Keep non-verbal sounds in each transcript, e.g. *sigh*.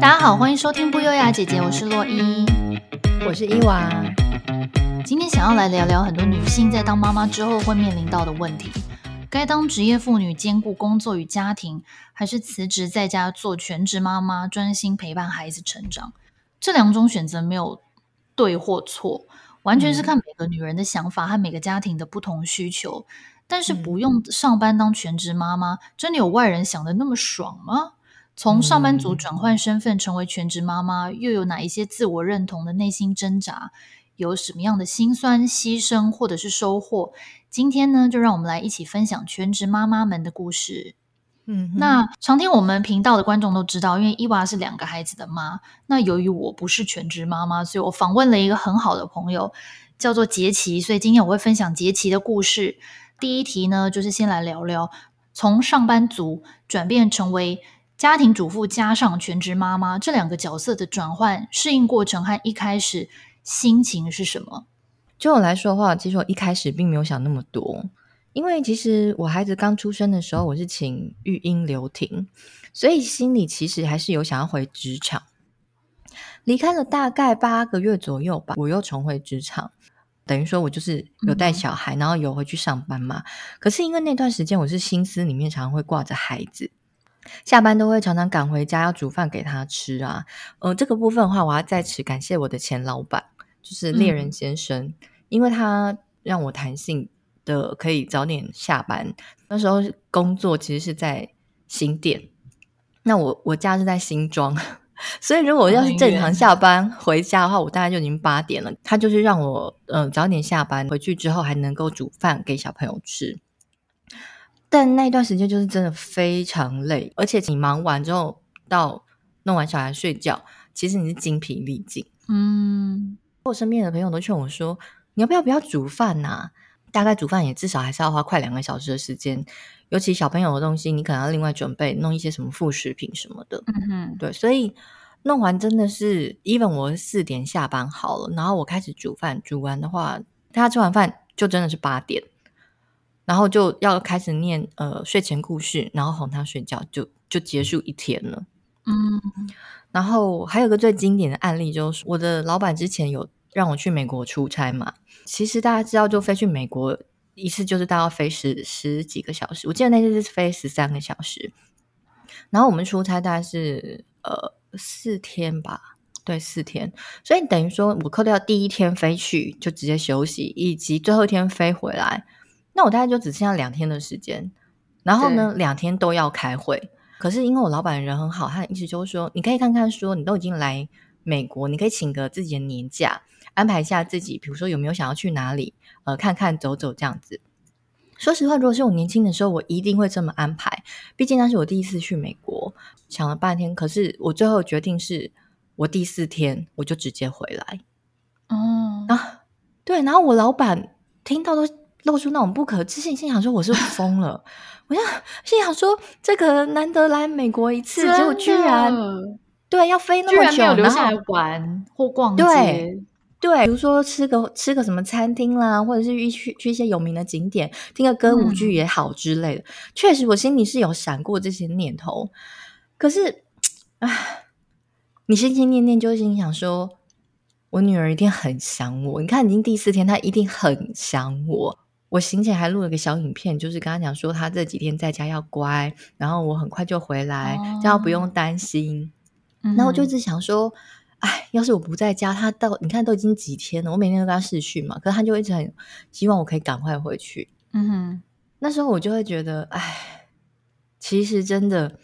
大家好，欢迎收听不优雅姐姐，我是洛伊，我是伊娃。今天想要来聊聊很多女性在当妈妈之后会面临到的问题：该当职业妇女兼顾工作与家庭，还是辞职在家做全职妈妈，专心陪伴孩子成长？这两种选择没有对或错，完全是看每个女人的想法和每个家庭的不同需求。但是不用上班当全职妈妈，真的有外人想的那么爽吗？从上班族转换身份成为全职妈妈，又有哪一些自我认同的内心挣扎？有什么样的辛酸、牺牲或者是收获？今天呢，就让我们来一起分享全职妈妈们的故事。嗯，那常听我们频道的观众都知道，因为伊娃是两个孩子的妈。那由于我不是全职妈妈，所以我访问了一个很好的朋友，叫做杰奇。所以今天我会分享杰奇的故事。第一题呢，就是先来聊聊从上班族转变成为家庭主妇加上全职妈妈这两个角色的转换适应过程和一开始心情是什么？就我来说的话，其实我一开始并没有想那么多，因为其实我孩子刚出生的时候，我是请育婴留停，所以心里其实还是有想要回职场。离开了大概八个月左右吧，我又重回职场，等于说我就是有带小孩，嗯、然后有回去上班嘛。可是因为那段时间我是心思里面常常会挂着孩子。下班都会常常赶回家，要煮饭给他吃啊。呃，这个部分的话，我要在此感谢我的前老板，就是猎人先生，嗯、因为他让我弹性的可以早点下班。那时候工作其实是在新店，那我我家是在新庄，*laughs* 所以如果要是正常下班回家的话，我大概就已经八点了。他就是让我嗯、呃、早点下班，回去之后还能够煮饭给小朋友吃。但那段时间就是真的非常累，而且你忙完之后到弄完小孩睡觉，其实你是精疲力尽。嗯，我身边的朋友都劝我说：“你要不要不要煮饭呐？大概煮饭也至少还是要花快两个小时的时间，尤其小朋友的东西，你可能要另外准备弄一些什么副食品什么的。”嗯哼，对，所以弄完真的是，even 我四点下班好了，然后我开始煮饭，煮完的话，大家吃完饭就真的是八点。然后就要开始念呃睡前故事，然后哄他睡觉，就就结束一天了。嗯，然后还有个最经典的案例，就是我的老板之前有让我去美国出差嘛。其实大家知道，就飞去美国一次就是大概要飞十十几个小时，我记得那次是飞十三个小时。然后我们出差大概是呃四天吧，对，四天。所以等于说我扣掉第一天飞去就直接休息，以及最后一天飞回来。那我大概就只剩下两天的时间，然后呢，两天都要开会。可是因为我老板人很好，他的意思就是说，你可以看看说，你都已经来美国，你可以请个自己的年假，安排一下自己，比如说有没有想要去哪里，呃，看看走走这样子。说实话，如果是我年轻的时候，我一定会这么安排。毕竟那是我第一次去美国，想了半天，可是我最后决定是我第四天我就直接回来。哦，啊，对，然后我老板听到都。露出那种不可置信，心想说我是疯了。我想心想说，这个难得来美国一次，结果居然对要飞那么久，留下来玩或逛街。对对，比如说吃个吃个什么餐厅啦，或者是去去一些有名的景点，听个歌舞剧也好之类的。嗯、确实，我心里是有闪过这些念头。可是，唉，你心心念念就心想说，我女儿一定很想我。你看，已经第四天，她一定很想我。我醒起来还录了个小影片，就是跟他讲说他这几天在家要乖，然后我很快就回来，这样、哦、不用担心。嗯、然后我就一直想说，哎，要是我不在家，他到你看都已经几天了，我每天都跟他视讯嘛，可是他就一直很希望我可以赶快回去。嗯哼，那时候我就会觉得，哎，其实真的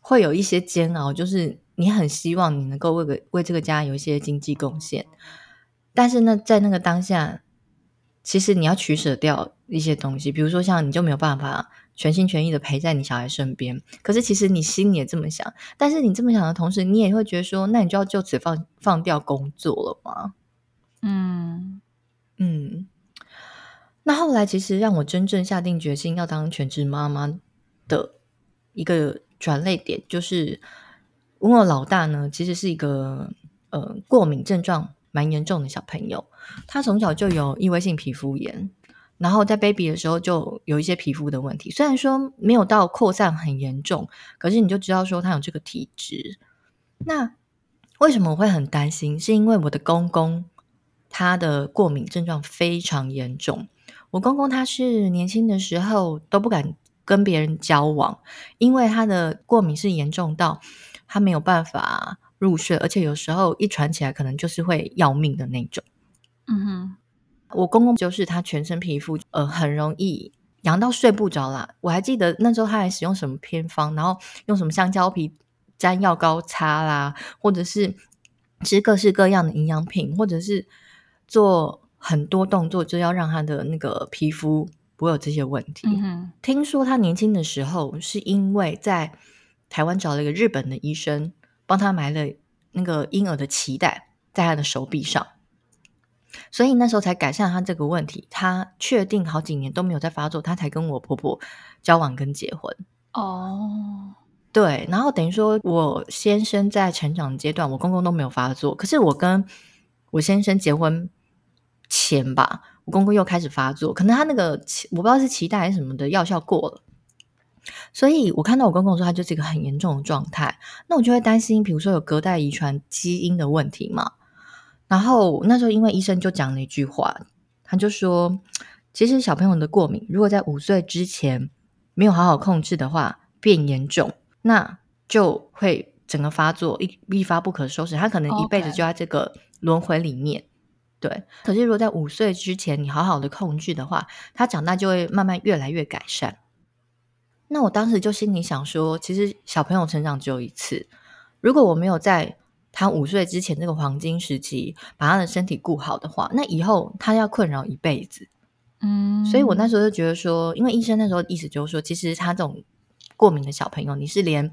会有一些煎熬，就是你很希望你能够为个为这个家有一些经济贡献，但是呢，在那个当下。其实你要取舍掉一些东西，比如说像你就没有办法全心全意的陪在你小孩身边。可是其实你心里也这么想，但是你这么想的同时，你也会觉得说，那你就要就此放放掉工作了吗？嗯嗯。那后来其实让我真正下定决心要当全职妈妈的一个转泪点，就是我老大呢，其实是一个呃过敏症状蛮严重的小朋友。他从小就有异位性皮肤炎，然后在 baby 的时候就有一些皮肤的问题。虽然说没有到扩散很严重，可是你就知道说他有这个体质。那为什么我会很担心？是因为我的公公他的过敏症状非常严重。我公公他是年轻的时候都不敢跟别人交往，因为他的过敏是严重到他没有办法入睡，而且有时候一传起来可能就是会要命的那种。嗯哼，我公公就是他全身皮肤呃很容易痒到睡不着啦。我还记得那时候他还使用什么偏方，然后用什么香蕉皮沾药膏擦啦，或者是吃各式各样的营养品，或者是做。很多动作就要让他的那个皮肤不会有这些问题。嗯。听说他年轻的时候是因为在台湾找了一个日本的医生，帮他埋了那个婴儿的脐带在他的手臂上，所以那时候才改善他这个问题。他确定好几年都没有再发作，他才跟我婆婆交往跟结婚。哦，对，然后等于说我先生在成长阶段，我公公都没有发作，可是我跟我先生结婚。前吧，我公公又开始发作，可能他那个我不知道是脐带还是什么的药效过了，所以我看到我公公说他就是一个很严重的状态，那我就会担心，比如说有隔代遗传基因的问题嘛。然后那时候因为医生就讲了一句话，他就说，其实小朋友的过敏如果在五岁之前没有好好控制的话，变严重，那就会整个发作一一发不可收拾，他可能一辈子就在这个轮回里面。Okay. 对，可是如果在五岁之前你好好的控制的话，他长大就会慢慢越来越改善。那我当时就心里想说，其实小朋友成长只有一次，如果我没有在他五岁之前这个黄金时期把他的身体顾好的话，那以后他要困扰一辈子。嗯，所以我那时候就觉得说，因为医生那时候意思就是说，其实他这种过敏的小朋友，你是连。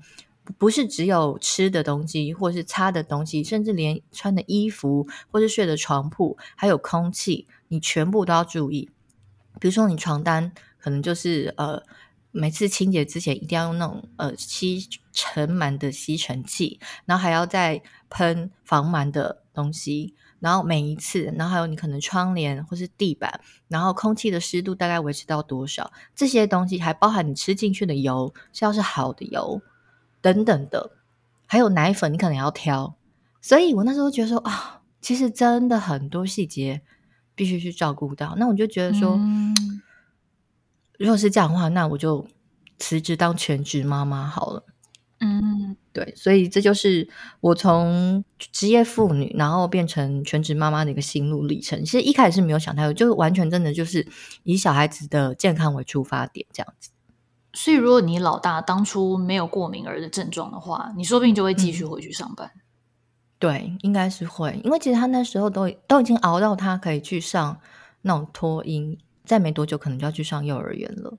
不是只有吃的东西，或是擦的东西，甚至连穿的衣服，或是睡的床铺，还有空气，你全部都要注意。比如说，你床单可能就是呃，每次清洁之前一定要用那种呃吸尘螨的吸尘器，然后还要再喷防螨的东西，然后每一次，然后还有你可能窗帘或是地板，然后空气的湿度大概维持到多少？这些东西还包含你吃进去的油是要是好的油。等等的，还有奶粉，你可能要挑。所以我那时候觉得说啊，其实真的很多细节必须去照顾到。那我就觉得说，如果是这样的话，那我就辞职当全职妈妈好了。嗯，对，所以这就是我从职业妇女，然后变成全职妈妈的一个心路历程。其实一开始是没有想太多，就完全真的就是以小孩子的健康为出发点，这样子。所以，如果你老大当初没有过敏儿的症状的话，你说不定就会继续回去上班。嗯、对，应该是会，因为其实他那时候都都已经熬到他可以去上那种托婴，再没多久可能就要去上幼儿园了。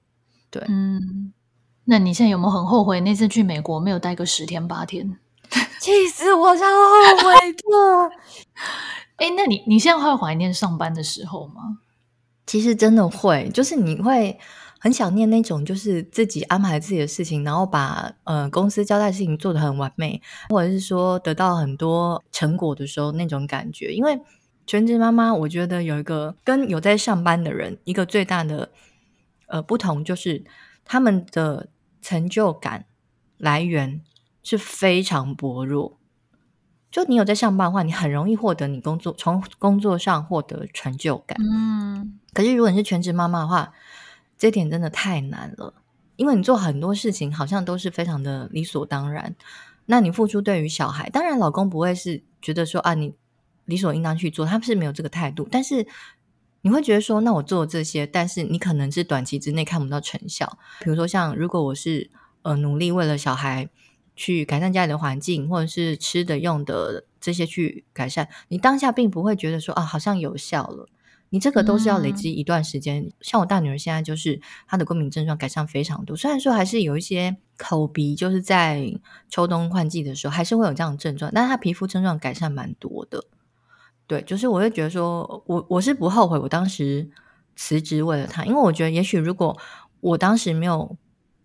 对，嗯，那你现在有没有很后悔那次去美国没有待个十天八天？*laughs* 气死我，超后悔的。哎，那你你现在会怀念上班的时候吗？其实真的会，就是你会。很想念那种，就是自己安排自己的事情，然后把呃公司交代的事情做得很完美，或者是说得到很多成果的时候那种感觉。因为全职妈妈，我觉得有一个跟有在上班的人一个最大的呃不同，就是他们的成就感来源是非常薄弱。就你有在上班的话，你很容易获得你工作从工作上获得成就感。嗯，可是如果你是全职妈妈的话，这点真的太难了，因为你做很多事情好像都是非常的理所当然。那你付出对于小孩，当然老公不会是觉得说啊，你理所应当去做，他不是没有这个态度。但是你会觉得说，那我做这些，但是你可能是短期之内看不到成效。比如说像如果我是呃努力为了小孩去改善家里的环境，或者是吃的用的这些去改善，你当下并不会觉得说啊，好像有效了。你这个都是要累积一段时间，嗯、像我大女儿现在就是她的过敏症状改善非常多，虽然说还是有一些口鼻，就是在秋冬换季的时候还是会有这样的症状，但是她皮肤症状改善蛮多的。对，就是我会觉得说，我我是不后悔我当时辞职为了他，因为我觉得也许如果我当时没有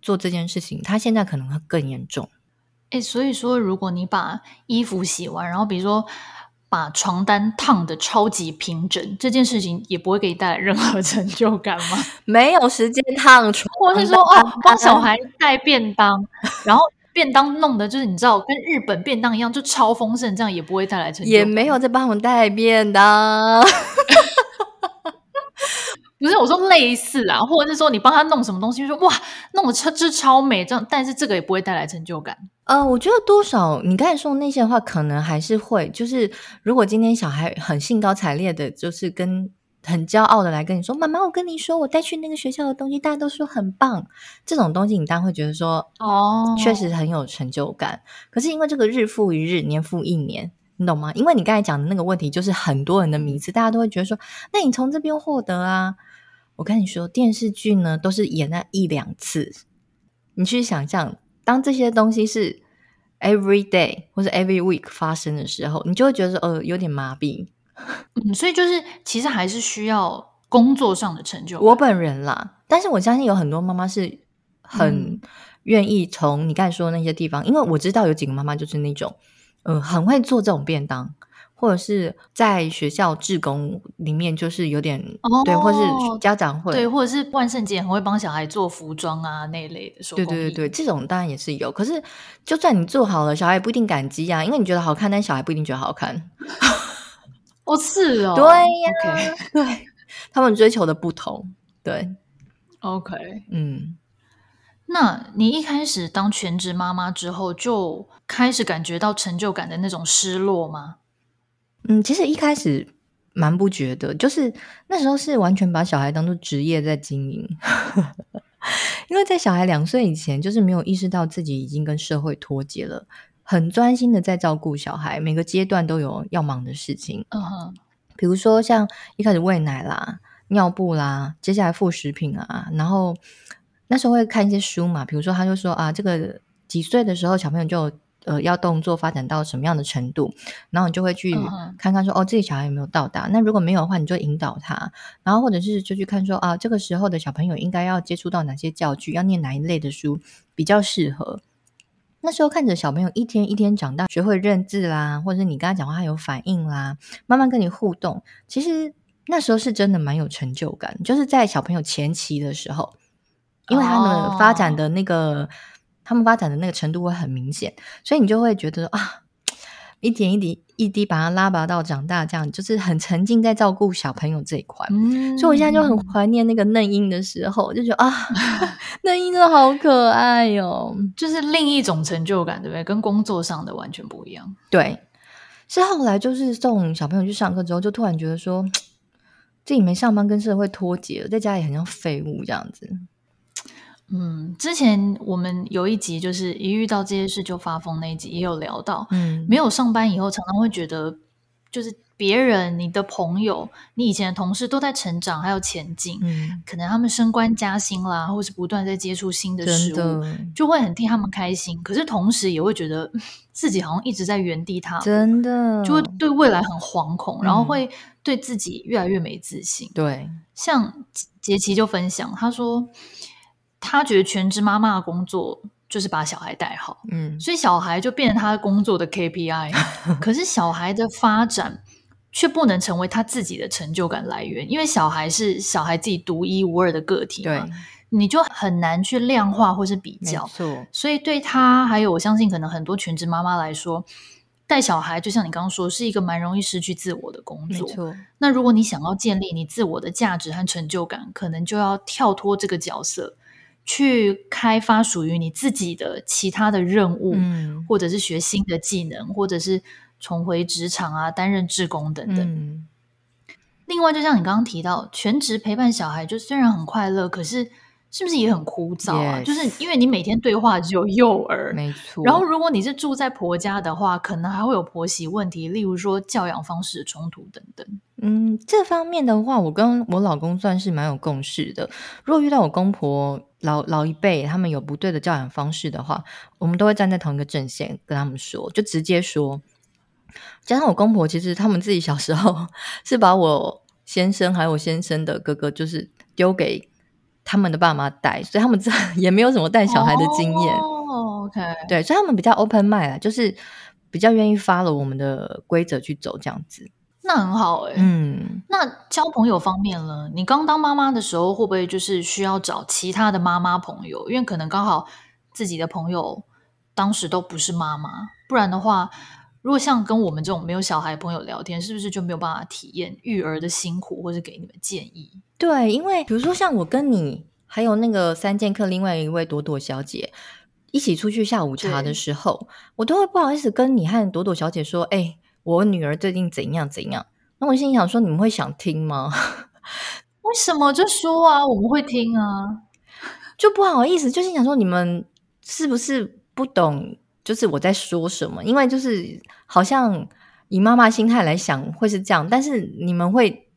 做这件事情，他现在可能会更严重。诶，所以说如果你把衣服洗完，然后比如说。把床单烫的超级平整，这件事情也不会给你带来任何 *laughs* 成就感吗？没有时间烫床，或是说哦，帮小孩带便当，然后便当弄的，就是你知道，跟日本便当一样，就超丰盛，这样也不会带来成就感。也没有在帮我们带便当。*laughs* 不是我说类似啊，或者是说你帮他弄什么东西，就说哇，弄的超这超美，这样，但是这个也不会带来成就感。呃，我觉得多少你刚才说的那些的话，可能还是会，就是如果今天小孩很兴高采烈的，就是跟很骄傲的来跟你说，妈妈，我跟你说，我带去那个学校的东西，大家都说很棒，这种东西你当然会觉得说，哦，确实很有成就感。可是因为这个日复一日，年复一年。你懂吗？因为你刚才讲的那个问题，就是很多人的名字，大家都会觉得说，那你从这边获得啊？我跟你说，电视剧呢都是演那一两次，你去想象，当这些东西是 every day 或者 every week 发生的时候，你就会觉得说，呃，有点麻痹。嗯，所以就是其实还是需要工作上的成就。我本人啦，但是我相信有很多妈妈是很愿意从你刚才说的那些地方，嗯，因为我知道有几个妈妈就是那种。嗯，很会做这种便当，或者是在学校志工里面，就是有点、哦、对，或是家长会对，或者是万圣节很会帮小孩做服装啊那一类的对。对对对，这种当然也是有。可是，就算你做好了，小孩也不一定感激啊，因为你觉得好看，但小孩不一定觉得好看。*laughs* 哦，是哦，对呀. *laughs* 对，他们追求的不同，对，OK，嗯。那你一开始当全职妈妈之后，就开始感觉到成就感的那种失落吗？嗯，其实一开始蛮不觉得，就是那时候是完全把小孩当做职业在经营，*laughs* 因为在小孩两岁以前，就是没有意识到自己已经跟社会脱节了，很专心的在照顾小孩，每个阶段都有要忙的事情。嗯哼，比如说像一开始喂奶啦、尿布啦，接下来副食品啊，然后。那时候会看一些书嘛，比如说他就说啊，这个几岁的时候小朋友就呃要动作发展到什么样的程度，然后你就会去看看说、uh-huh. 哦，自己小孩有没有到达。那如果没有的话，你就引导他，然后或者是就去看说啊，这个时候的小朋友应该要接触到哪些教具，要念哪一类的书比较适合。那时候看着小朋友一天一天长大，学会认字啦，或者是你跟他讲话他有反应啦，慢慢跟你互动，其实那时候是真的蛮有成就感，就是在小朋友前期的时候。因为他们发展的那个，oh. 他们发展的那个程度会很明显，所以你就会觉得啊，一点一滴一滴把他拉拔到长大，这样就是很沉浸在照顾小朋友这一块。Mm. 所以我现在就很怀念那个嫩婴的时候，就觉得啊，*laughs* 嫩婴真的好可爱哟、哦，就是另一种成就感，对不对？跟工作上的完全不一样。对，是后来就是送小朋友去上课之后，就突然觉得说，*tsk* 自己没上班跟社会脱节了，在家里很像废物这样子。嗯，之前我们有一集就是一遇到这些事就发疯那一集，也有聊到，嗯，没有上班以后，常常会觉得，就是别人、你的朋友、你以前的同事都在成长，还有前进，嗯，可能他们升官加薪啦，或是不断在接触新的事物，就会很替他们开心。可是同时也会觉得 *laughs* 自己好像一直在原地踏步，真的，就会对未来很惶恐，嗯，然后会对自己越来越没自信。对，像杰奇就分享，他说。他觉得全职妈妈的工作就是把小孩带好，嗯，所以小孩就变成他工作的 KPI。*laughs* 可是小孩的发展却不能成为他自己的成就感来源，因为小孩是小孩自己独一无二的个体嘛，对，你就很难去量化或是比较。所以对他还有我相信可能很多全职妈妈来说，带小孩就像你刚刚说，是一个蛮容易失去自我的工作。那如果你想要建立你自我的价值和成就感，可能就要跳脱这个角色。去开发属于你自己的其他的任务，嗯，或者是学新的技能，或者是重回职场啊，担任志工等等。嗯。另外，就像你刚刚提到，全职陪伴小孩，就虽然很快乐，可是。是不是也很枯燥啊？Yes. 就是因为你每天对话只有幼儿，没错。然后如果你是住在婆家的话，可能还会有婆媳问题，例如说教养方式的冲突等等。嗯，这方面的话，我跟我老公算是蛮有共识的。如果遇到我公婆老老一辈他们有不对的教养方式的话，我们都会站在同一个阵线跟他们说，就直接说。加上我公婆其实他们自己小时候 *laughs* 是把我先生还有我先生的哥哥，就是丢给。他们的爸妈带，所以他们这也没有什么带小孩的经验。哦，OK，对，所以他们比较 open mind，就是比较愿意 follow 我们的规则去走这样子。那很好哎、欸。嗯，那交朋友方面呢？你刚当妈妈的时候，会不会就是需要找其他的妈妈朋友？因为可能刚好自己的朋友当时都不是妈妈，不然的话，如果像跟我们这种没有小孩的朋友聊天，是不是就没有办法体验育儿的辛苦，或是给你们建议？对，因为比如说像我跟你，还有那个三剑客另外一位朵朵小姐一起出去下午茶的时候，我都会不好意思跟你和朵朵小姐说：“哎、欸，我女儿最近怎样怎样。”那我心里想说：“你们会想听吗？” *laughs* 为什么就说啊？我们会听啊，就不好意思，就是想说你们是不是不懂？就是我在说什么？因为就是好像以妈妈心态来想会是这样，但是你们会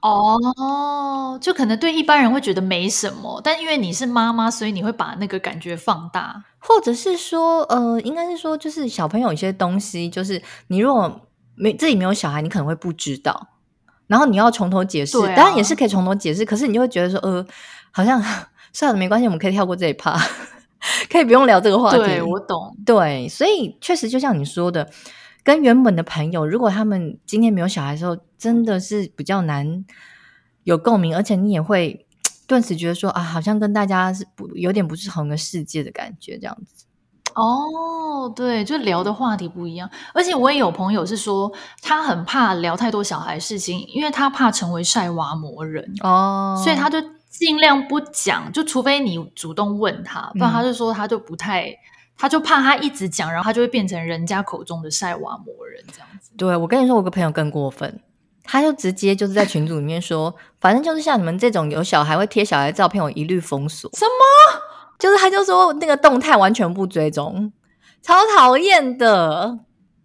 哦，就可能对一般人会觉得没什么，但因为你是妈妈，所以你会把那个感觉放大，或者是说，呃，应该是说，就是小朋友有些东西，就是你如果没自己没有小孩，你可能会不知道。然后你要从头解释，啊、当然也是可以从头解释，可是你就会觉得说，呃，好像 *laughs* 算了，没关系，我们可以跳过这一趴，*laughs* 可以不用聊这个话题。对，我懂。对，所以确实就像你说的，跟原本的朋友，如果他们今天没有小孩的时候，真的是比较难有共鸣，而且你也会 *tsk* 顿时觉得说，啊，好像跟大家是不有点不是同一个世界的感觉，这样子。哦，对，就聊的话题不一样，而且我也有朋友是说，他很怕聊太多小孩事情，因为他怕成为晒娃魔人哦，所以他就尽量不讲，就除非你主动问他，不然他就说他就不太，嗯、他就怕他一直讲，然后他就会变成人家口中的晒娃魔人这样子。对，我跟你说，我个朋友更过分，他就直接就是在群组里面说，*laughs* 反正就是像你们这种有小孩会贴小孩照片，我一律封锁。什么？就是他就说那个动态完全不追踪，超讨厌的。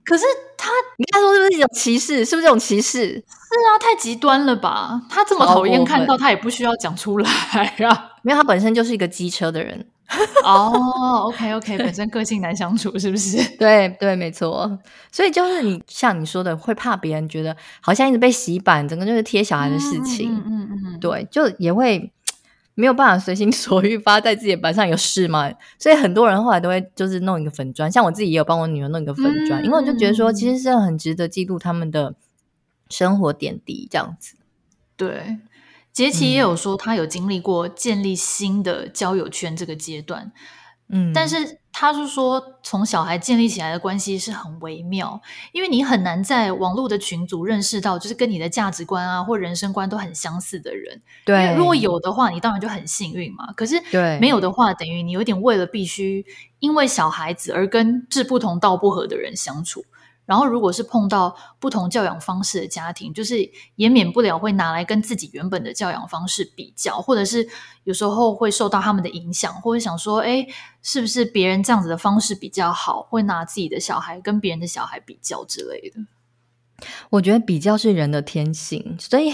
可是他，你看说是不是一种歧视？是不是这种歧视？是啊，太极端了吧？他这么讨厌看到，他也不需要讲出来啊。*laughs* 没有，他本身就是一个机车的人。哦、oh,，OK OK，*laughs* 本身个性难相处，是不是？对对，没错。所以就是你像你说的，会怕别人觉得好像一直被洗版，整个就是贴小孩的事情。嗯嗯嗯，嗯，对，就也会。没有办法随心所欲发在自己的班上有事吗？*laughs* 所以很多人后来都会就是弄一个粉砖，像我自己也有帮我女儿弄一个粉砖，嗯、因为我就觉得说其实是很值得记录他们的生活点滴这样子。对，杰奇也有说他有经历过建立新的交友圈这个阶段。嗯，但是他是说，从小孩建立起来的关系是很微妙，因为你很难在网络的群组认识到，就是跟你的价值观啊或人生观都很相似的人。对，如果有的话，你当然就很幸运嘛。可是，对，没有的话，等于你有点为了必须因为小孩子而跟志不同道不合的人相处。然后，如果是碰到不同教养方式的家庭，就是也免不了会拿来跟自己原本的教养方式比较，或者是有时候会受到他们的影响，或者想说，哎，是不是别人这样子的方式比较好？会拿自己的小孩跟别人的小孩比较之类的。我觉得比较是人的天性，所以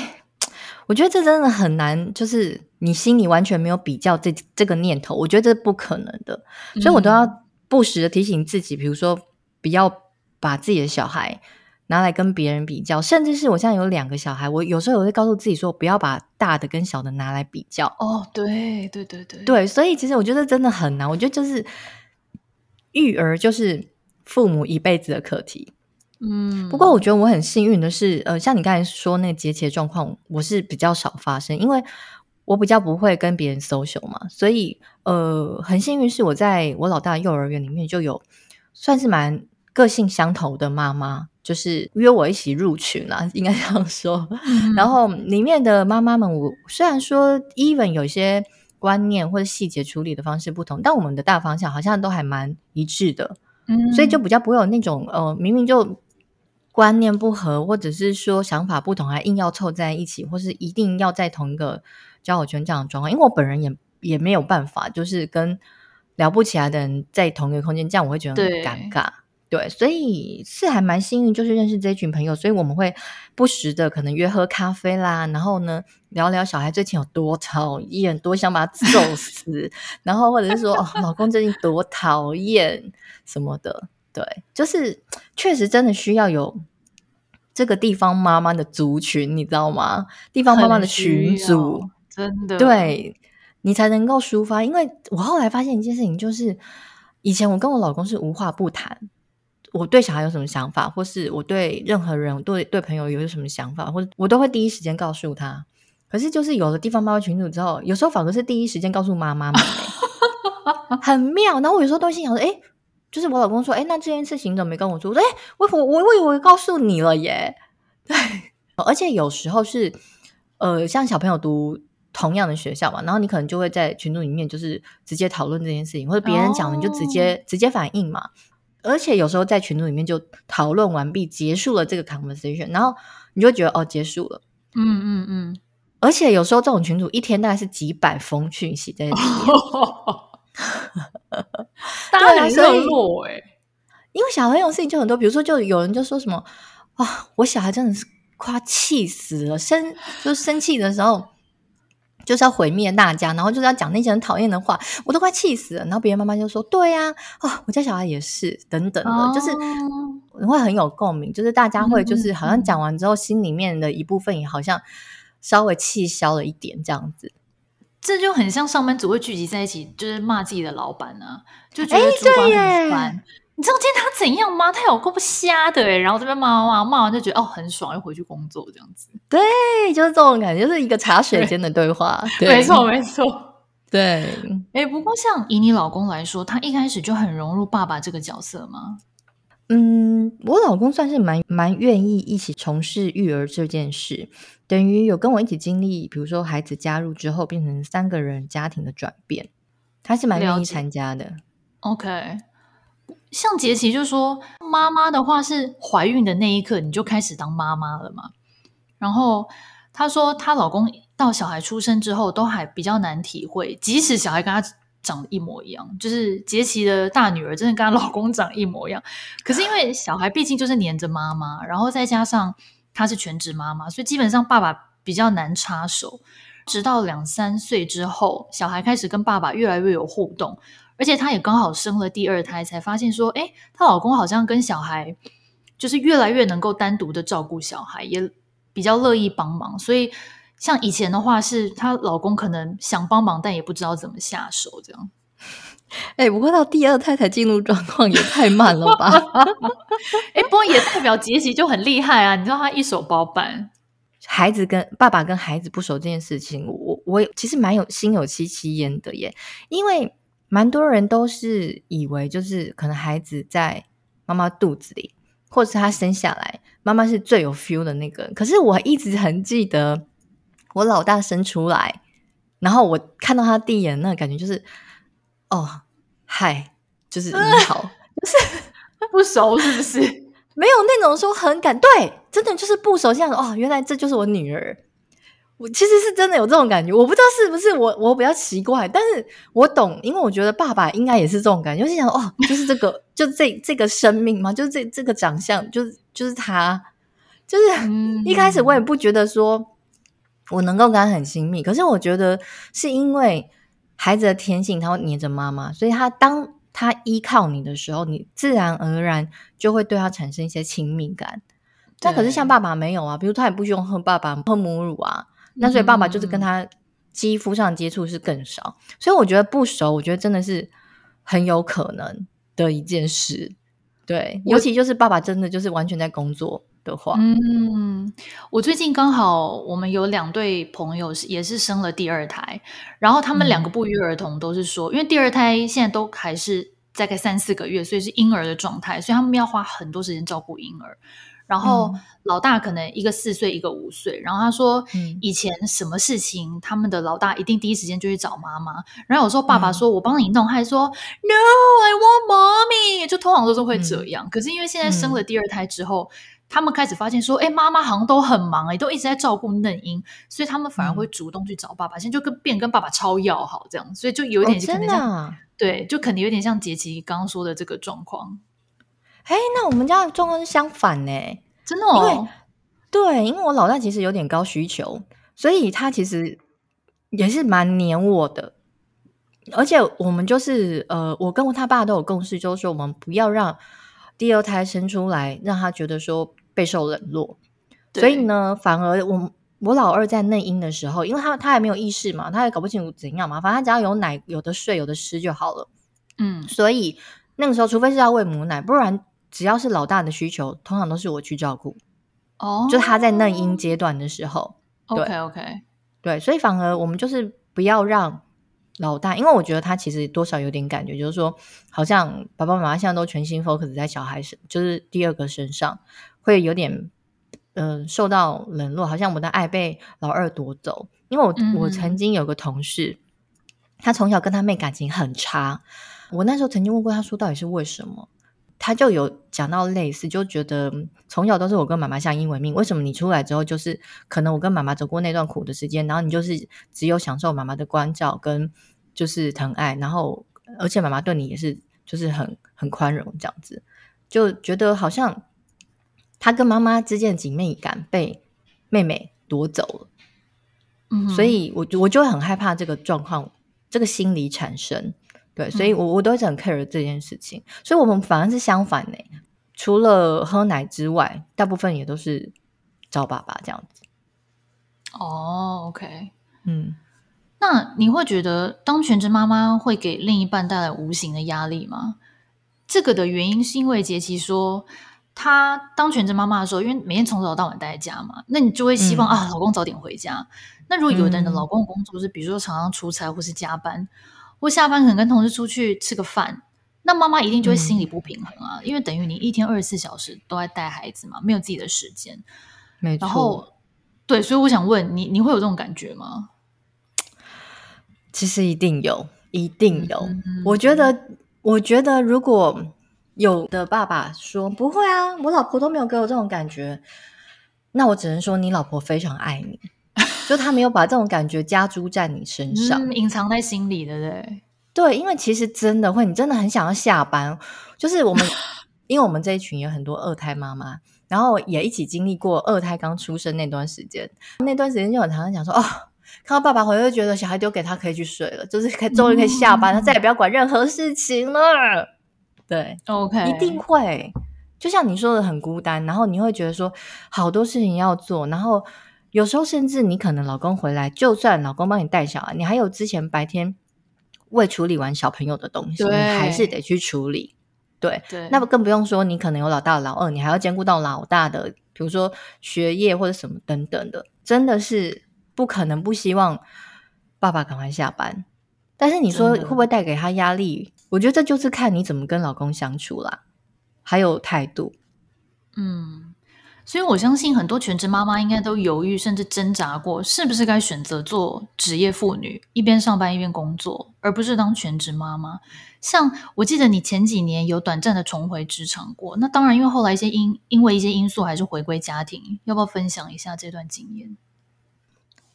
我觉得这真的很难，就是你心里完全没有比较这这个念头，我觉得这是不可能的。所以我都要不时的提醒自己，比如说不要。把自己的小孩拿来跟别人比较，甚至是我现在有两个小孩，我有时候我会告诉自己说，不要把大的跟小的拿来比较。哦，对对对对对，所以其实我觉得真的很难。我觉得就是育儿就是父母一辈子的课题。嗯，不过我觉得我很幸运的是，呃，像你刚才说那个节节状况，我是比较少发生，因为我比较不会跟别人 social 嘛，所以呃，很幸运是我在我老大幼儿园里面就有算是蛮。个性相投的妈妈，就是约我一起入群啦，*laughs* 应该这样说。嗯、然后里面的妈妈们，我虽然说 even 有些观念或者细节处理的方式不同，但我们的大方向好像都还蛮一致的。嗯，所以就比较不会有那种呃，明明就观念不合，或者是说想法不同，还硬要凑在一起，或是一定要在同一个交友圈这样的状况。因为我本人也也没有办法，就是跟聊不起来的人在同一个空间，这样我会觉得很尴尬。对，所以是还蛮幸运，就是认识这一群朋友，所以我们会不时的可能约喝咖啡啦，然后呢聊聊小孩最近有多讨厌，多想把他揍死，然后或者是说哦，老公最近多讨厌什么的，对，就是确实真的需要有这个地方妈妈的族群，你知道吗？地方妈妈的群组，真的，对，你才能够抒发。因为我后来发现一件事情，就是以前我跟我老公是无话不谈。我对小孩有什么想法，或是我对任何人、对对朋友有什么想法，或者我都会第一时间告诉他。可是就是有了地方妈妈群组之后，有时候反而是第一时间告诉妈妈们，*laughs* 很妙。然后我有时候都心想说：“哎，就是我老公说，哎，那这件事情怎么没跟我说？哎，我我我我以为告诉你了耶。*laughs* 对，而且有时候是，呃，像小朋友读同样的学校嘛，然后你可能就会在群组里面就是直接讨论这件事情，或者别人讲了你就直接、哦、直接反应嘛。而且有时候在群组里面就讨论完毕，结束了这个 conversation，然后你就觉得哦，结束了。嗯嗯嗯。而且有时候这种群组一天大概是几百封讯息在里面。*laughs* 大家很热络哎，因为小朋友事情就很多，比如说就有人就说什么啊，我小孩真的是快气死了，生就生气的时候就是要毁灭大家，然后就是要讲那些很讨厌的话，我都快气死了。然后别人妈妈就说对呀，啊，哦，我家小孩也是等等的，哦，就是会很有共鸣，就是大家会就是好像讲完之后，心里面的一部分也好像。稍微气消了一点，这样子，这就很像上班族会聚集在一起，就是骂自己的老板呢、啊，就觉得主管很烦。你知道今天他怎样吗？他有够不瞎的诶，然后这边骂骂骂，骂完就觉得哦很爽，又回去工作这样子。对，就是这种感觉，就是一个茶水间的对话。没错，没错。对，诶不过像以你老公来说，他一开始就很融入爸爸这个角色吗？嗯，我老公算是蛮蛮愿意一起从事育儿这件事，等于有跟我一起经历，比如说孩子加入之后变成三个人家庭的转变，他是蛮愿意参加的。OK，像杰奇就说，妈妈的话是怀孕的那一刻你就开始当妈妈了嘛，然后她说她老公到小孩出生之后都还比较难体会，即使小孩跟他。长得一模一样，就是杰奇的大女儿真的跟她老公长一模一样。可是因为小孩毕竟就是黏着妈妈，然后再加上她是全职妈妈，所以基本上爸爸比较难插手。直到两三岁之后，小孩开始跟爸爸越来越有互动，而且她也刚好生了第二胎，才发现说，哎，她老公好像跟小孩就是越来越能够单独的照顾小孩，也比较乐意帮忙，所以。像以前的话，是她老公可能想帮忙，但也不知道怎么下手，这样。哎、欸，不过到第二胎才进入状况，也太慢了吧？哎、欸，不过也代表杰西就很厉害啊！你知道他一手包办，孩子跟爸爸跟孩子不熟这件事情，我我其实蛮有心有戚戚焉的耶，因为蛮多人都是以为就是可能孩子在妈妈肚子里，或者是他生下来，妈妈是最有 feel 的那个。可是我一直很记得。我老大生出来，然后我看到他第一眼，那个感觉就是，哦，嗨，就是你 *laughs* 好，呃、*laughs* 就是不熟，是不是？*laughs* 没有那种说很感，对，真的就是不熟，像哦，原来这就是我女儿。我其实是真的有这种感觉，我不知道是不是我我比较奇怪，但是我懂，因为我觉得爸爸应该也是这种感觉，就是想哦，就是这个，就这这个生命嘛，就是这这个长相，就是就是他，就是、嗯、一开始我也不觉得说。我能够跟他很亲密，可是我觉得是因为孩子的天性，他会黏着妈妈，所以他当他依靠你的时候，你自然而然就会对他产生一些亲密感。那可是像爸爸没有啊，比如他也不喜欢喝爸爸喝母乳啊，那所以爸爸就是跟他肌肤上接触是更少，嗯，所以我觉得不熟，我觉得真的是很有可能的一件事。对，尤其就是爸爸真的就是完全在工作。的话，嗯，我最近刚好我们有两对朋友是也是生了第二胎，然后他们两个不约而同都是说，嗯，因为第二胎现在都还是大概三四个月，所以是婴儿的状态，所以他们要花很多时间照顾婴儿。然后老大可能一个四岁，一个五岁。然后他说，以前什么事情，他们的老大一定第一时间就去找妈妈。然后有时候爸爸说：“我帮你弄。”还说：“No, I want mommy。”就通常都是会这样。可是因为现在生了第二胎之后，他们开始发现说：“哎，妈妈好像都很忙，哎，都一直在照顾嫩婴，所以他们反而会主动去找爸爸。现在就跟变跟爸爸超要好这样，所以就有点可能像对，就可能有点像杰奇刚刚说的这个状况。”哎，那我们家的状况是相反呢，真的哦。因为对，因为我老大其实有点高需求，所以他其实也是蛮黏我的。而且我们就是呃，我跟他爸都有共识，就是说我们不要让第二胎生出来让他觉得说备受冷落。所以呢，反而我我老二在内婴的时候，因为他他还没有意识嘛，他也搞不清楚怎样嘛，反正他只要有奶，有的睡，有的吃就好了。嗯，所以那个时候，除非是要喂母奶，不然。只要是老大的需求，通常都是我去照顾。哦、oh，就他在嫩婴阶段的时候，，OK OK，对，所以反而我们就是不要让老大，因为我觉得他其实多少有点感觉，就是说，好像爸爸妈妈现在都全心 focus 在小孩身，就是第二个身上，会有点嗯、呃、受到冷落，好像我的爱被老二夺走。因为我、嗯、我曾经有个同事，他从小跟他妹感情很差，我那时候曾经问过他说，到底是为什么？他就有讲到类似，就觉得从小都是我跟妈妈相依为命，为什么你出来之后，就是可能我跟妈妈走过那段苦的时间，然后你就是只有享受妈妈的关照跟就是疼爱，然后而且妈妈对你也是就是很很宽容这样子，就觉得好像他跟妈妈之间的紧密感被妹妹夺走了，嗯，所以我我就会很害怕这个状况，这个心理产生。对，所以我，我我都一直很 care 这件事情，嗯，所以我们反而是相反呢。除了喝奶之外，大部分也都是找爸爸这样子。哦，OK，嗯，那你会觉得当全职妈妈会给另一半带来无形的压力吗？这个的原因是因为杰奇说，她当全职妈妈的时候，因为每天从早到晚待在家嘛，那你就会希望，嗯，啊，老公早点回家。那如果有的人的老公工作是，比如说常常出差或是加班。或下班可能跟同事出去吃个饭，那妈妈一定就会心里不平衡啊，嗯、因为等于你一天二十四小时都在带孩子嘛，没有自己的时间。没错。然后，对，所以我想问你，你会有这种感觉吗？其实一定有，一定有。我觉得，我觉得如果有的爸爸说不会啊，我老婆都没有给我这种感觉，那我只能说你老婆非常爱你。就他没有把这种感觉加诸在你身上，嗯、隐藏在心里的，对对，因为其实真的会，你真的很想要下班。就是我们，*laughs* 因为我们这一群有很多二胎妈妈，然后也一起经历过二胎刚出生那段时间，那段时间就很常常讲说，哦，看到爸爸回来就觉得小孩丢给他可以去睡了，就是可以终于可以下班，嗯、他再也不要管任何事情了。对，OK，一定会，就像你说的很孤单，然后你会觉得说好多事情要做，然后。有时候甚至你可能老公回来，就算老公帮你带小孩，你还有之前白天未处理完小朋友的东西，你还是得去处理。对，对，那么更不用说你可能有老大、老二，你还要兼顾到老大的，比如说学业或者什么等等的，真的是不可能不希望爸爸赶快下班。但是你说会不会带给他压力？我觉得这就是看你怎么跟老公相处啦，还有态度。嗯。所以，我相信很多全职妈妈应该都犹豫，甚至挣扎过，是不是该选择做职业妇女，一边上班一边工作，而不是当全职妈妈。像我记得你前几年有短暂的重回职场过，那当然，因为后来一些因因为一些因素，还是回归家庭。要不要分享一下这段经验？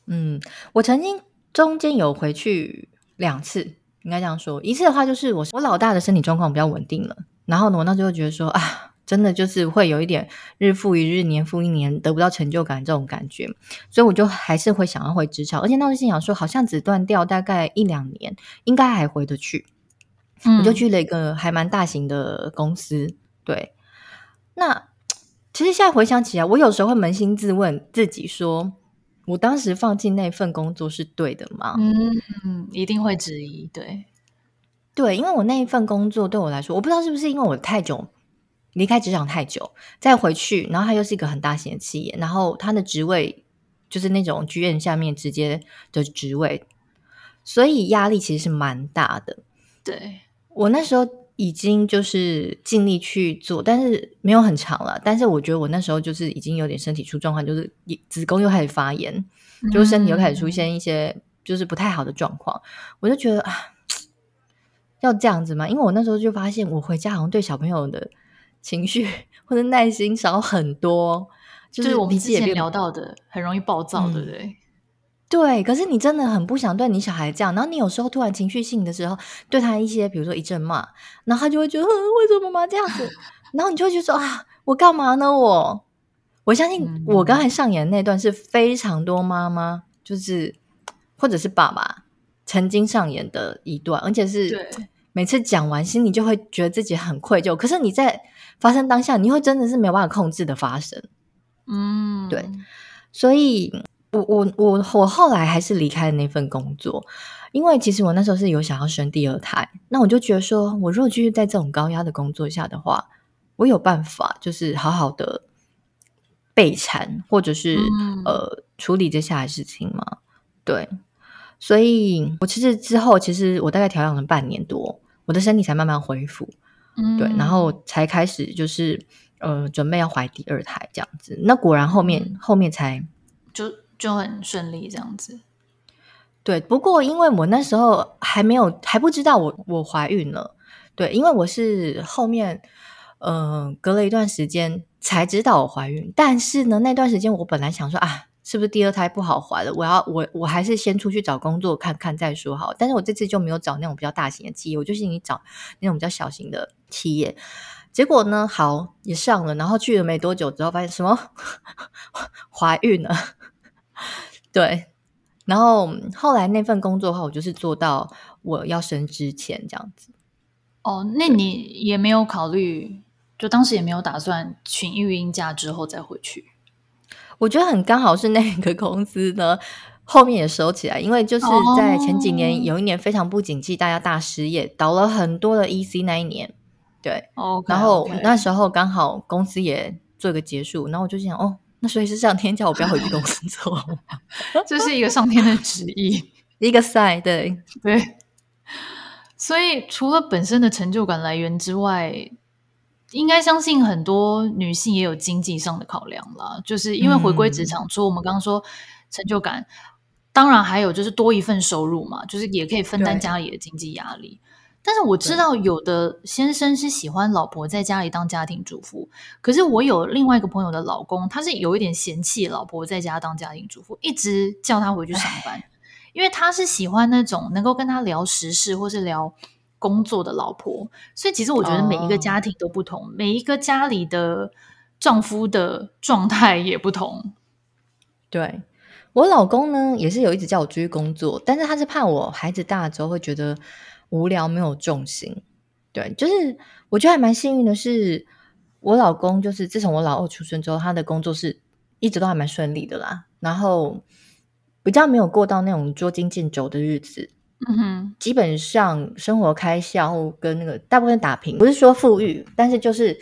嗯，我曾经中间有回去两次，应该这样说。一次的话，就是我我老大的身体状况比较稳定了，然后呢，我那时候觉得说啊。真的就是会有一点日复一日、年复一年得不到成就感这种感觉，所以我就还是会想要回职场，而且那时候心想说，好像只断掉大概一两年，应该还回得去。嗯，我就去了一个还蛮大型的公司。对，那其实现在回想起来，我有时候会扪心自问自己说，我当时放弃那份工作是对的吗？嗯嗯，一定会质疑。对对，因为我那一份工作对我来说，我不知道是不是因为我太久。离开职场太久，再回去，然后他又是一个很大型的企业，然后他的职位就是那种剧院下面直接的职位，所以压力其实是蛮大的。对，我那时候已经就是尽力去做，但是没有很长了。但是我觉得我那时候就是已经有点身体出状况，就是子宫又开始发炎，就是身体又开始出现一些就是不太好的状况。嗯、我就觉得啊，要这样子吗？因为我那时候就发现，我回家好像对小朋友的。情绪或者耐心少很多，就是我们之前聊到的，很容易暴躁，对不对？对，可是你真的很不想对你小孩这样，然后你有时候突然情绪性的时候，对他一些，比如说一阵骂，然后他就会觉得，为什么妈妈这样子？然后你就会觉得说啊，我干嘛呢？我我相信我刚才上演的那段是非常多妈妈，就是或者是爸爸曾经上演的一段，而且是每次讲完，心里就会觉得自己很愧疚。可是你在发生当下，你会真的是没有办法控制的发生，嗯，对，所以我我我我后来还是离开了那份工作，因为其实我那时候是有想要生第二胎，那我就觉得说，我如果继续在这种高压的工作下的话，我有办法就是好好的备产或者是、嗯、呃处理接下来事情吗？对，所以我其实之后，其实我大概调养了半年多，我的身体才慢慢恢复。嗯，对，然后才开始就是呃，准备要怀第二胎这样子。那果然后面、嗯、后面才就就很顺利这样子。对，不过因为我那时候还没有还不知道我我怀孕了，对，因为我是后面嗯、呃，隔了一段时间才知道我怀孕。但是呢，那段时间我本来想说啊。是不是第二胎不好怀了？我要我我还是先出去找工作看看再说好。但是我这次就没有找那种比较大型的企业，我就是你找那种比较小型的企业。结果呢，好也上了，然后去了没多久之后，发现什么 *laughs* 怀孕了。对，然后后来那份工作的话，我就是做到我要生之前这样子。哦，那你也没有考虑，就当时也没有打算请育婴假之后再回去。我觉得很刚好是那个公司呢，后面也收起来，因为就是在前几年有一年非常不景气，大家大失业，倒了很多的 EC 那一年，对，okay, 然后那时候刚好公司也做一个结束，然后我就想，哦，那所以是上天叫我不要回去公司做，*laughs* 这是一个上天的旨意，*laughs* 一个 sign，对对，所以除了本身的成就感来源之外。应该相信很多女性也有经济上的考量啦，就是因为回归职场，除了我们刚刚说成就感，当然还有就是多一份收入嘛，就是也可以分担家里的经济压力。但是我知道有的先生是喜欢老婆在家里当家庭主妇，可是我有另外一个朋友的老公，他是有一点嫌弃老婆在家当家庭主妇，一直叫他回去上班，*laughs* 因为他是喜欢那种能够跟他聊时事或是聊。工作的老婆，所以其实我觉得每一个家庭都不同，oh. 每一个家里的丈夫的状态也不同。对，我老公呢，也是有一直叫我出去工作，但是他是怕我孩子大了之后会觉得无聊，没有重心。对，就是我觉得还蛮幸运的是，我老公就是自从我老二出生之后，他的工作是一直都还蛮顺利的啦，然后比较没有过到那种捉襟见肘的日子。嗯哼，基本上生活开销跟那个大部分打平，不是说富裕，但是就是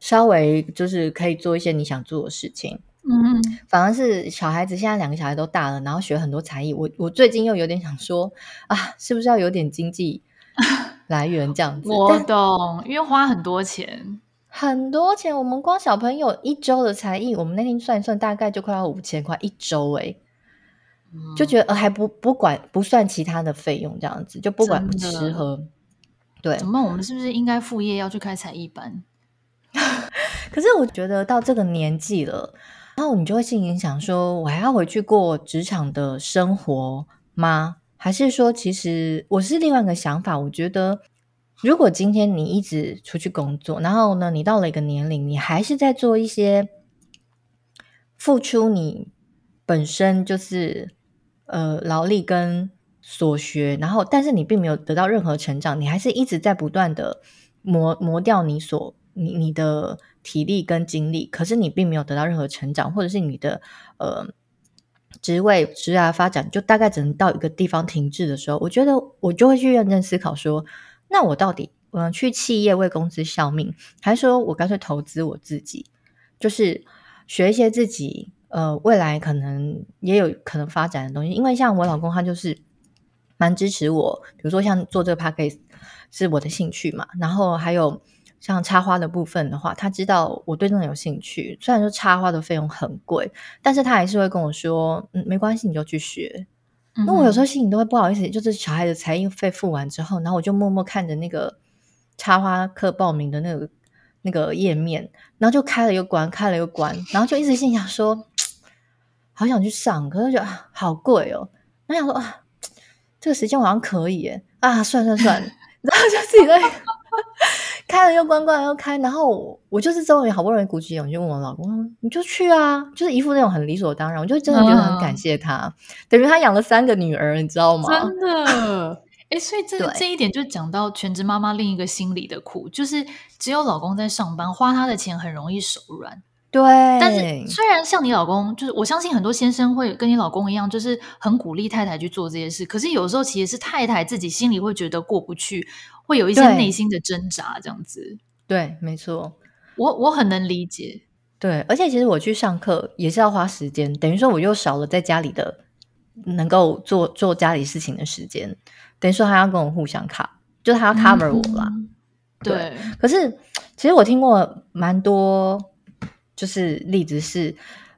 稍微就是可以做一些你想做的事情。嗯哼，反而是小孩子现在两个小孩都大了，然后学很多才艺。我我最近又有点想说啊，是不是要有点经济 *laughs* 来源这样子？*laughs* 我懂，因为花很多钱，很多钱。我们光小朋友一周的才艺，我们那天算一算，大概就快要五千块一周哎、欸就觉得呃还不不管不算其他的费用这样子，就不管吃喝，对。怎么办？我们是不是应该副业要去开才艺班？*laughs* 可是我觉得到这个年纪了，然后你就会心里想说，我还要回去过职场的生活吗？还是说，其实我是另外一个想法？我觉得，如果今天你一直出去工作，然后呢，你到了一个年龄，你还是在做一些付出，你本身就是。呃，劳力跟所学，然后但是你并没有得到任何成长，你还是一直在不断的磨磨掉你所你你的体力跟精力，可是你并没有得到任何成长，或者是你的呃职位职涯发展就大概只能到一个地方停滞的时候，我觉得我就会去认真思考说，那我到底嗯去企业为公司效命，还是说我干脆投资我自己，就是学一些自己。呃，未来可能也有可能发展的东西，因为像我老公他就是蛮支持我，比如说像做这个 podcast 是我的兴趣嘛，然后还有像插花的部分的话，他知道我对这种有兴趣，虽然说插花的费用很贵，但是他还是会跟我说，嗯，没关系，你就去学。那、嗯、我有时候心里都会不好意思，就是小孩的才艺费付完之后，然后我就默默看着那个插花课报名的那个那个页面，然后就开了又关，开了又关，然后就一直心想说。好想去上，可是觉得好贵哦。那想说啊，这个时间好像可以耶啊，算算算，*laughs* 然后就自己在开了又关，关了又开，然后我就是终于好不容易鼓起勇气问我老公：“你就去啊！”就是一副那种很理所当然，我就真的觉得很感谢他，嗯、等于他养了三个女儿，你知道吗？真的，哎，所以这 *laughs* 这一点就讲到全职妈妈另一个心理的苦，就是只有老公在上班，花他的钱很容易手软。对，但是虽然像你老公，就是我相信很多先生会跟你老公一样，就是很鼓励太太去做这些事。可是有时候其实是太太自己心里会觉得过不去，会有一些内心的挣扎，这样子。对，没错，我我很能理解。对，而且其实我去上课也是要花时间，等于说我又少了在家里的能够做做家里事情的时间，等于说他要跟我互相卡，就他要 cover 我啦。嗯、对，对，可是其实我听过蛮多，就是例子是，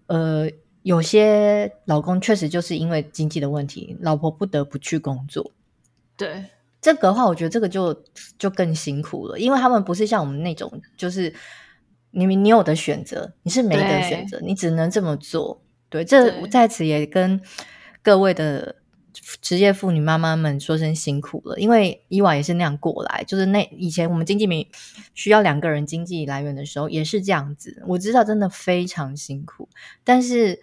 呃，有些老公确实就是因为经济的问题，老婆不得不去工作。对，这个的话，我觉得这个就就更辛苦了，因为他们不是像我们那种，就是你你有的选择，你是没得选择，你只能这么做。对，这在此也跟各位的职业妇女妈妈们说声辛苦了，因为以往也是那样过来，就是那以前我们经济没需要两个人经济来源的时候也是这样子。我知道真的非常辛苦，但是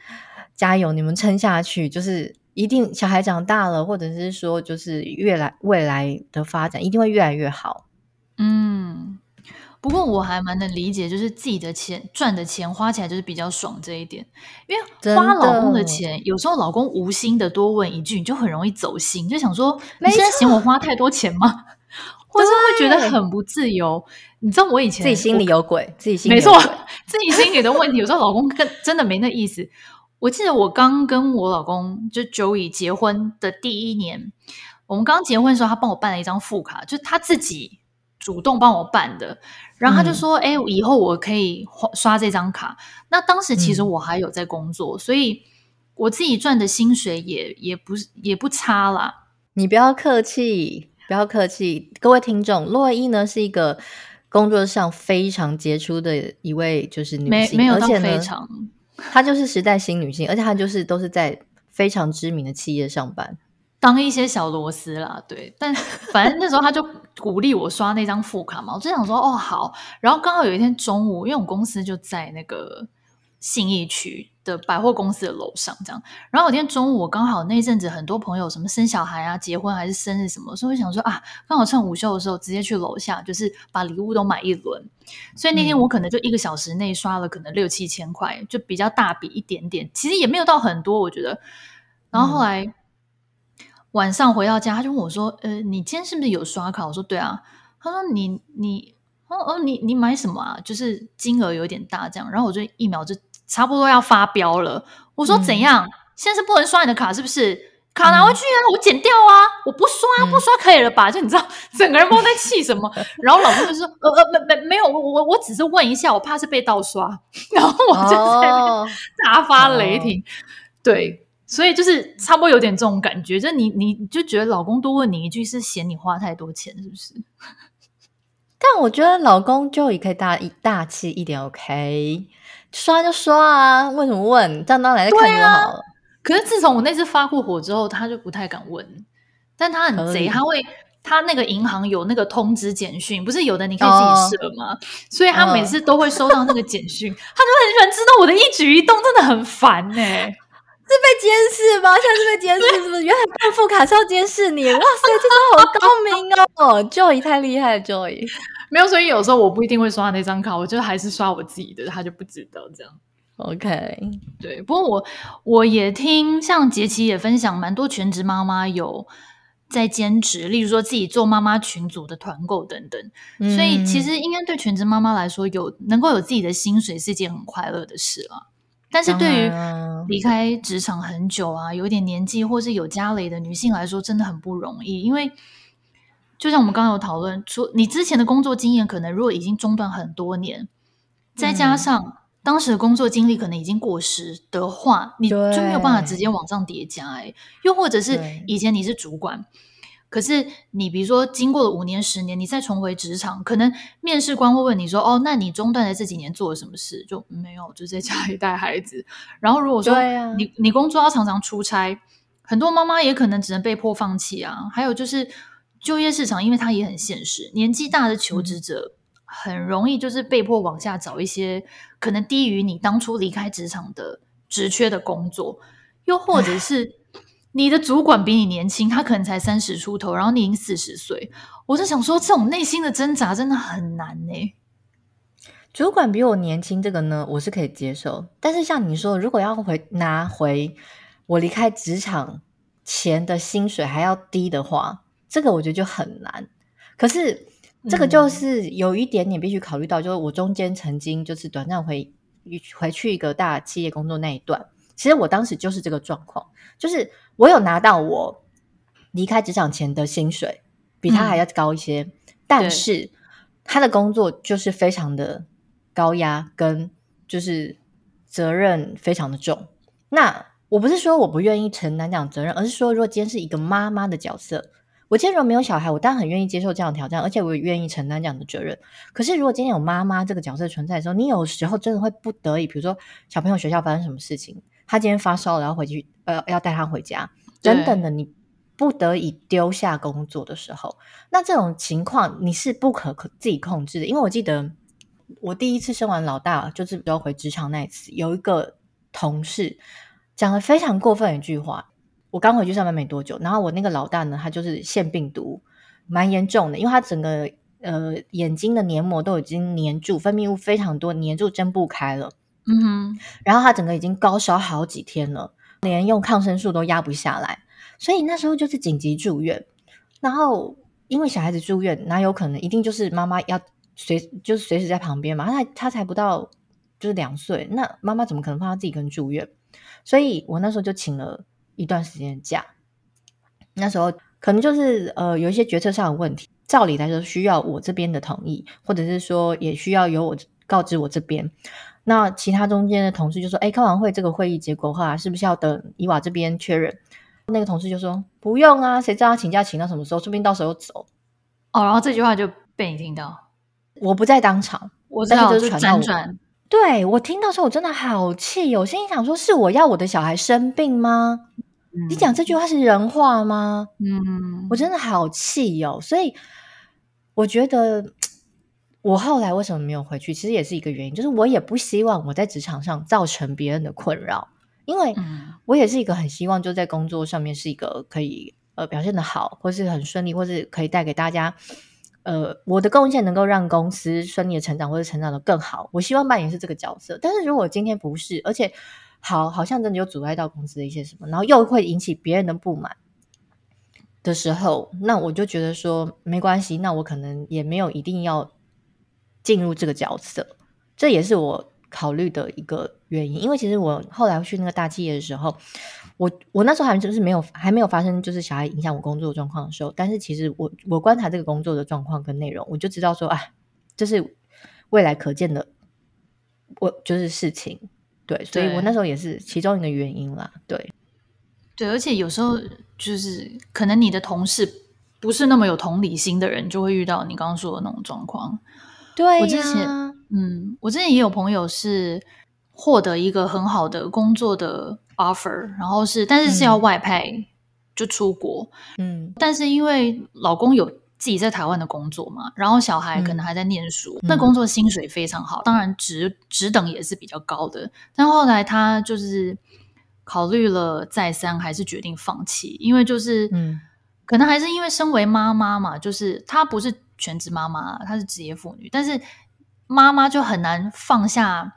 加油，你们撑下去，就是一定小孩长大了，或者是说就是越来未来的发展一定会越来越好。嗯。不过我还蛮能理解，就是自己的钱赚的钱花起来就是比较爽这一点，因为花老公的钱，有时候老公无心的多问一句，你就很容易走心，就想说你现在嫌我花太多钱吗？*laughs* 或者会觉得很不自由。你知道我以前自己心里有鬼，自己心里有没错，自己心里的问题，有时候老公跟真的没那意思。我记得我刚跟我老公就 Joey 结婚的第一年，我们刚结婚的时候，他帮我办了一张副卡，就他自己。主动帮我办的，然后他就说：“哎、嗯，以后我可以刷这张卡。”那当时其实我还有在工作，嗯、所以我自己赚的薪水也也不也不差啦。你不要客气，不要客气，各位听众，洛伊呢是一个工作上非常杰出的一位就是女性，没，没有到非常，她就是时代新女性，而且她就是都是在非常知名的企业上班。当一些小螺丝啦，对，但 *laughs* 反正那时候他就鼓励我刷那张副卡嘛，我就想说哦好，然后刚好有一天中午，因为我们公司就在那个信义区的百货公司的楼上，这样，然后有一天中午我刚好那阵子很多朋友什么生小孩啊、结婚还是生日什么，所以我想说啊，刚好趁午休的时候直接去楼下，就是把礼物都买一轮，所以那天我可能就一个小时内刷了可能六七千块，就比较大笔一点点，其实也没有到很多，我觉得，然后后来。嗯晚上回到家，他就问我说：“呃，你今天是不是有刷卡？”我说：“对啊。”他说：“你你哦哦，你你买什么啊？就是金额有点大，这样。”然后我就一秒就差不多要发飙了。我说：“怎样？嗯、现在是不能刷你的卡，是不是？卡拿回去啊！嗯、我剪掉啊！我不刷，不刷可以了吧？嗯、就你知道，*laughs* 整个人都在气什么？*laughs* 然后老公就说：‘呃呃，没没没有，我我我只是问一下，我怕是被盗刷。’然后我就在那边大发雷霆。哦、对。”所以就是差不多有点这种感觉，就你你就觉得老公多问你一句是嫌你花太多钱，是不是？*laughs* 但我觉得老公就也可以大一大气一点，OK，刷就刷啊，为什么问？这样当然在看就好了。啊、可是自从我那次发过火之后，他就不太敢问。但他很贼，以他会他那个银行有那个通知简讯，不是有的你可以自己设吗？哦、所以他每次都会收到那个简讯，哦、*laughs* 他就很喜欢知道我的一举一动，真的很烦呢、欸。是被监视吗？现在是被监视，是不是？原来办副卡是要监视你！哇塞，这招好高明哦！Joy 太厉害了，Joy 没有，所以有时候我不一定会刷那张卡，我就还是刷我自己的，他就不知道这样。OK，对。不过我我也听像杰奇也分享，蛮多全职妈妈有在兼职，例如说自己做妈妈群组的团购等等。嗯、所以其实应该对全职妈妈来说，有能够有自己的薪水是一件很快乐的事啊。但是对于离开职场很久啊，有点年纪或是有家累的女性来说，真的很不容易。因为就像我们刚刚有讨论说，你之前的工作经验可能如果已经中断很多年，再加上当时的工作经历可能已经过时的话，你就没有办法直接往上叠加。哎，又或者是以前你是主管。可是你比如说，经过了五年、十年，你再重回职场，可能面试官会问你说：“哦，那你中断的这几年做了什么事？”就没有，就在家里带孩子。然后如果说你、啊、你工作要常常出差，很多妈妈也可能只能被迫放弃啊。还有就是就业市场，因为它也很现实，年纪大的求职者很容易就是被迫往下找一些可能低于你当初离开职场的职缺的工作，又或者是。你的主管比你年轻，他可能才三十出头，然后你已经四十岁。我就想说，这种内心的挣扎真的很难呢。主管比我年轻，这个呢，我是可以接受。但是像你说，如果要回拿回我离开职场前的薪水还要低的话，这个我觉得就很难。可是这个就是有一点点必须考虑到，就是我中间曾经就是短暂回回去一个大企业工作那一段。其实我当时就是这个状况，就是我有拿到我离开职场前的薪水，比他还要高一些，嗯、但是他的工作就是非常的高压，跟就是责任非常的重。那我不是说我不愿意承担这样责任，而是说，如果今天是一个妈妈的角色，我今天如果没有小孩，我当然很愿意接受这样的挑战，而且我也愿意承担这样的责任。可是，如果今天有妈妈这个角色存在的时候，你有时候真的会不得已，比如说小朋友学校发生什么事情，他今天发烧了，然后回去呃要带他回家，等等的，你不得已丢下工作的时候，那这种情况你是不可可自己控制的。因为我记得我第一次生完老大，就是要回职场那一次，有一个同事。讲了非常过分一句话。我刚回去上班没多久，然后我那个老大呢，他就是腺病毒，蛮严重的，因为他整个呃眼睛的黏膜都已经黏住，分泌物非常多，黏住睁不开了。嗯哼，然后他整个已经高烧好几天了，连用抗生素都压不下来，所以那时候就是紧急住院。然后因为小孩子住院，哪有可能一定就是妈妈要随就是随时在旁边嘛？他他才不到就是两岁，那妈妈怎么可能放他自己一个人住院？所以我那时候就请了一段时间的假，那时候可能就是呃有一些决策上的问题，照理来说需要我这边的同意，或者是说也需要由我告知我这边。那其他中间的同事就说：“哎，开完会这个会议结果的话，是不是要等伊娃这边确认？”那个同事就说：“不用啊，谁知道他请假请到什么时候？说不定到时候走。”哦，然后这句话就被你听到，我不在当场，我知道就是辗转。对，我听到时候我真的好气，哦我心里想说，是我要我的小孩生病吗？嗯、你讲这句话是人话吗？嗯，我真的好气、哦。所以我觉得我后来为什么没有回去，其实也是一个原因，就是我也不希望我在职场上造成别人的困扰，因为我也是一个很希望就在工作上面是一个可以呃表现的好，或是很顺利，或是可以带给大家。呃，我的贡献能够让公司顺利的成长，或者成长的更好。我希望扮演是这个角色，但是如果今天不是，而且好好像真的有阻碍到公司的一些什么，然后又会引起别人的不满的时候，那我就觉得说没关系，那我可能也没有一定要进入这个角色，这也是我考虑的一个原因。因为其实我后来去那个大企业的时候。我我那时候还就是没有还没有发生就是小孩影响我工作状况的时候，但是其实我我观察这个工作的状况跟内容，我就知道说，啊，这是未来可见的，我就是事情，对，所以我那时候也是其中一个原因啦，对，对，而且有时候就是可能你的同事不是那么有同理心的人，就会遇到你刚刚说的那种状况。对，我之前嗯，我之前也有朋友是获得一个很好的工作的。offer，然后是，但是是要外派，嗯、就出国。嗯，但是因为老公有自己在台湾的工作嘛，然后小孩可能还在念书，嗯、那工作薪水非常好，当然职职等也是比较高的。但后来他就是考虑了再三，还是决定放弃，因为就是，嗯，可能还是因为身为妈妈嘛，就是她不是全职妈妈，她是职业妇女，但是妈妈就很难放下。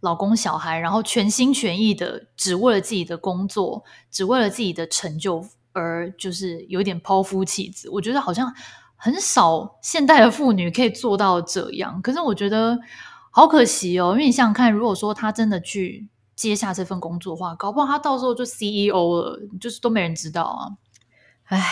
老公、小孩，然后全心全意的，只为了自己的工作，只为了自己的成就，而就是有点抛夫弃子。我觉得好像很少现代的妇女可以做到这样。可是我觉得好可惜哦，因为你想想看，如果说她真的去接下这份工作的话，搞不好她到时候就 CEO 了，就是都没人知道啊。唉，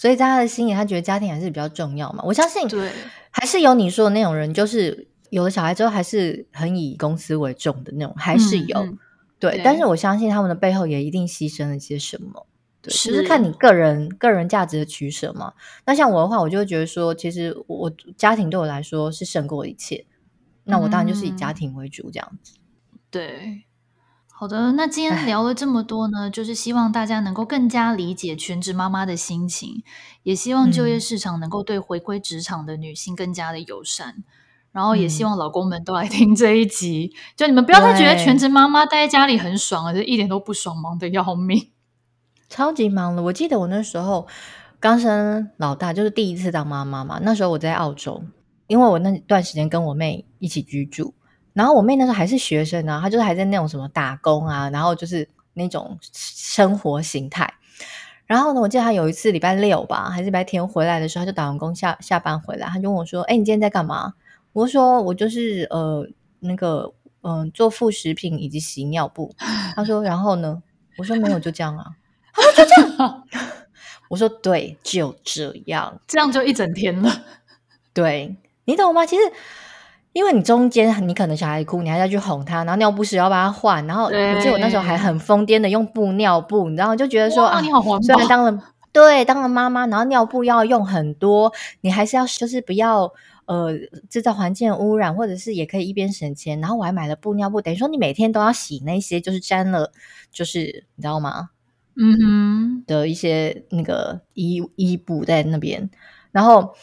所以在他的心里，他觉得家庭还是比较重要嘛。我相信，对，还是有你说的那种人，就是。有了小孩之后，还是很以公司为重的那种，还是有，嗯嗯、对，对。但是我相信他们的背后也一定牺牲了些什么，对，是就是看你个人个人价值的取舍嘛。那像我的话，我就会觉得说，其实我家庭对我来说是胜过一切，那我当然就是以家庭为主这样子。嗯、对，好的，那今天聊了这么多呢，就是希望大家能够更加理解全职妈妈的心情，也希望就业市场能够对回归职场的女性更加的友善。然后也希望老公们都来听这一集，嗯、就你们不要再觉得全职妈妈待在家里很爽了，就一点都不爽，忙的要命，超级忙的。我记得我那时候刚生老大，就是第一次当妈妈嘛。那时候我在澳洲，因为我那段时间跟我妹一起居住，然后我妹那时候还是学生啊，她就是还在那种什么打工啊，然后就是那种生活形态。然后呢，我记得她有一次礼拜六吧，还是礼拜天回来的时候，她就打完工下下班回来，她就问我说：“哎，你今天在干嘛？”我说我就是呃那个嗯，做副食品以及洗尿布。她说，然后呢？我说没有，就这样啊。她说就这样。*laughs* 我说对，就这样，这样就一整天了。对，你懂吗？其实，因为你中间你可能小孩哭，你还要去哄他，然后尿不湿要帮他换，然后我记得我那时候还很疯癫的用布尿布，你知道，就觉得说啊，你好环保。虽然当了对当了妈妈，然后尿布要用很多，你还是要就是不要呃制造环境污染，或者是也可以一边省钱。然后我还买了布尿布，等于说你每天都要洗那些就是沾了，就是你知道吗？嗯哼，的一些那个衣衣布在那边，然后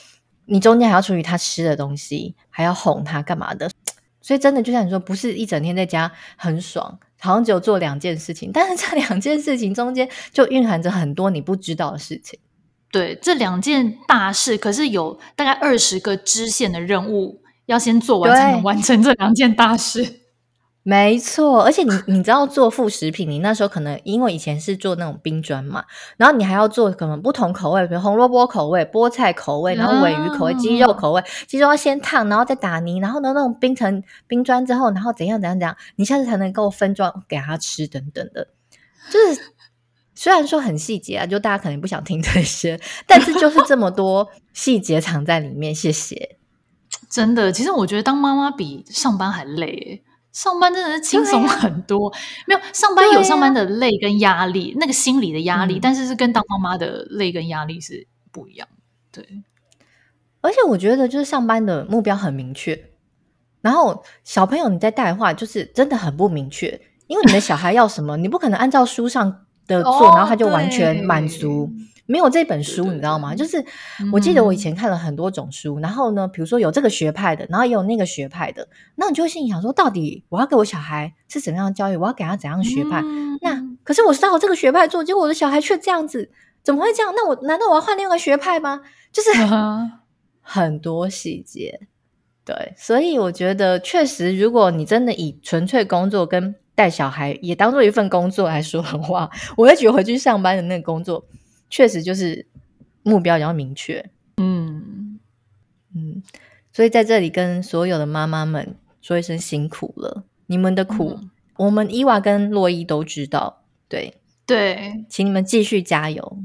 你中间还要处理他吃的东西，还要哄他干嘛的，*tsk* 所以真的就像你说，不是一整天在家很爽，好像只有做两件事情，*laughs* 但是这两件事情中间就蕴含着很多你不知道的事情。对，这两件大事，可是有大概二十个支线的任务要先做完，才能完成这两件大事。没错，而且你你知道做副食品，你那时候可能因为以前是做那种冰砖嘛，然后你还要做可能不同口味，比如红萝卜口味、菠菜口味，然后尾鱼口味、鸡肉口味，鸡肉要先烫，然后再打泥，然后呢那种冰成冰砖之后，然后怎样怎样怎样，你下次才能够分装给他吃等等的。就是虽然说很细节啊，就大家可能不想听这些，但是就是这么多细节藏在里面。谢谢，*laughs* 真的，其实我觉得当妈妈比上班还累。上班真的是轻松很多，啊、没有上班有上班的累跟压力，啊、那个心理的压力，嗯、但是是跟当妈妈的累跟压力是不一样。对，而且我觉得就是上班的目标很明确，然后小朋友你在带的话，就是真的很不明确，因为你的小孩要什么，你不可能按照书上的做，哦、然后他就完全满足。没有这本书，对对对，你知道吗？就是我记得我以前看了很多种书，嗯、然后呢，比如说有这个学派的，然后也有那个学派的，那你就会心里想说，到底我要给我小孩是怎样的教育？我要给他怎样的学派？嗯、那可是我是照我这个学派做，结果我的小孩却这样子，怎么会这样？那我难道我要换另外一个学派吗？*laughs* 就是 *laughs* 很多细节，对，所以我觉得确实，如果你真的以纯粹工作跟带小孩也当做一份工作来说的话，我会觉得回去上班的那个工作。确实就是目标比较明确，嗯。嗯，所以在这里跟所有的妈妈们说一声辛苦了，你们的苦，嗯、我们伊娃跟洛伊都知道，对。对，请你们继续加油，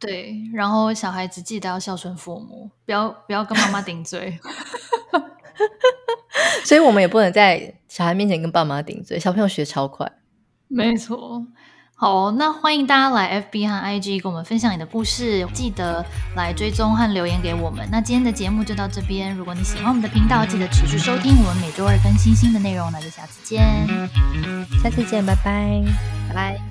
对，然后小孩子记得要孝顺父母，不要不要跟妈妈顶嘴，*laughs* 所以我们也不能在小孩面前跟爸妈顶嘴，小朋友学超快，没错。好，那欢迎大家来 FB 和 IG 跟我们分享你的故事，记得来追踪和留言给我们。那今天的节目就到这边，如果你喜欢我们的频道，记得持续收听我们每周二更新新的内容。那就下次见，下次见，拜拜，拜拜。